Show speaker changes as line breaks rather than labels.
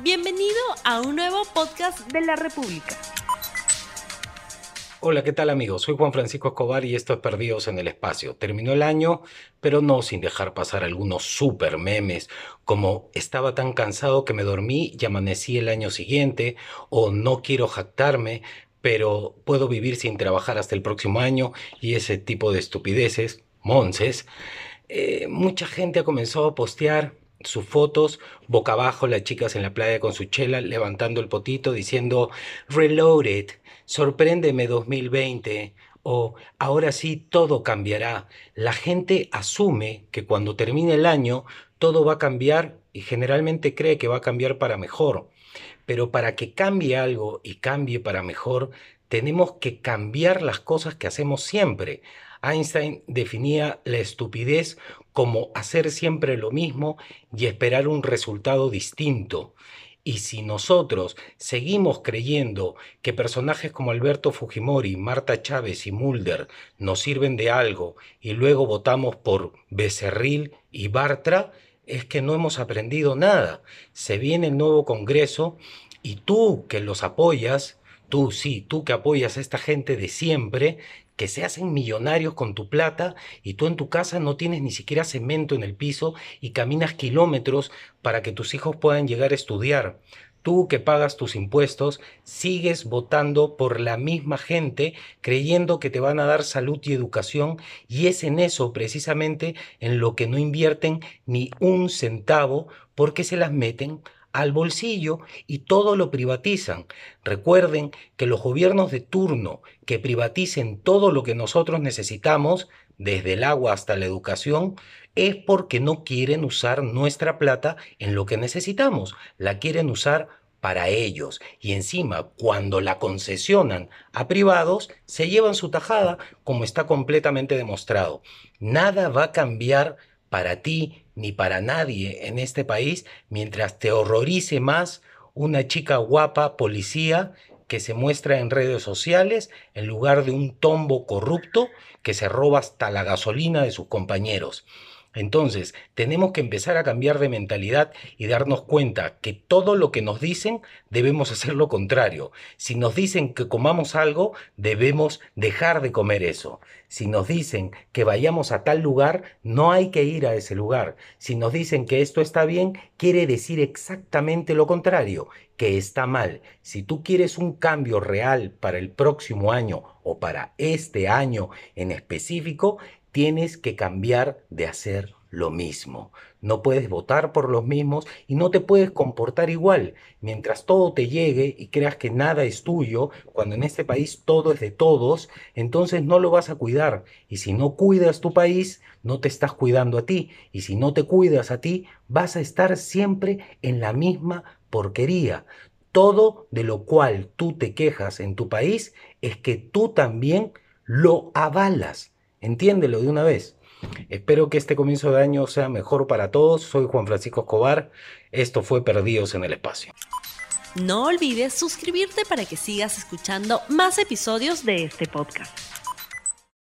Bienvenido a un nuevo podcast de la República.
Hola, ¿qué tal amigos? Soy Juan Francisco Escobar y esto es Perdidos en el Espacio. Terminó el año, pero no sin dejar pasar algunos super memes, como estaba tan cansado que me dormí y amanecí el año siguiente, o no quiero jactarme, pero puedo vivir sin trabajar hasta el próximo año, y ese tipo de estupideces, monces. Eh, mucha gente ha comenzado a postear sus fotos, boca abajo las chicas en la playa con su chela, levantando el potito, diciendo Reloaded, sorpréndeme 2020, o ahora sí todo cambiará. La gente asume que cuando termine el año todo va a cambiar y generalmente cree que va a cambiar para mejor. Pero para que cambie algo y cambie para mejor, tenemos que cambiar las cosas que hacemos siempre. Einstein definía la estupidez como hacer siempre lo mismo y esperar un resultado distinto. Y si nosotros seguimos creyendo que personajes como Alberto Fujimori, Marta Chávez y Mulder nos sirven de algo y luego votamos por Becerril y Bartra, es que no hemos aprendido nada. Se viene el nuevo Congreso y tú que los apoyas, tú sí, tú que apoyas a esta gente de siempre, que se hacen millonarios con tu plata y tú en tu casa no tienes ni siquiera cemento en el piso y caminas kilómetros para que tus hijos puedan llegar a estudiar. Tú que pagas tus impuestos, sigues votando por la misma gente creyendo que te van a dar salud y educación y es en eso precisamente en lo que no invierten ni un centavo porque se las meten al bolsillo y todo lo privatizan. Recuerden que los gobiernos de turno que privaticen todo lo que nosotros necesitamos, desde el agua hasta la educación, es porque no quieren usar nuestra plata en lo que necesitamos, la quieren usar para ellos. Y encima, cuando la concesionan a privados, se llevan su tajada, como está completamente demostrado. Nada va a cambiar para ti ni para nadie en este país mientras te horrorice más una chica guapa policía que se muestra en redes sociales en lugar de un tombo corrupto que se roba hasta la gasolina de sus compañeros. Entonces, tenemos que empezar a cambiar de mentalidad y darnos cuenta que todo lo que nos dicen debemos hacer lo contrario. Si nos dicen que comamos algo, debemos dejar de comer eso. Si nos dicen que vayamos a tal lugar, no hay que ir a ese lugar. Si nos dicen que esto está bien, quiere decir exactamente lo contrario, que está mal. Si tú quieres un cambio real para el próximo año o para este año en específico, tienes que cambiar de hacer lo mismo. No puedes votar por los mismos y no te puedes comportar igual. Mientras todo te llegue y creas que nada es tuyo, cuando en este país todo es de todos, entonces no lo vas a cuidar. Y si no cuidas tu país, no te estás cuidando a ti. Y si no te cuidas a ti, vas a estar siempre en la misma porquería. Todo de lo cual tú te quejas en tu país es que tú también lo avalas. Entiéndelo de una vez. Espero que este comienzo de año sea mejor para todos. Soy Juan Francisco Escobar. Esto fue Perdidos en el Espacio.
No olvides suscribirte para que sigas escuchando más episodios de este podcast.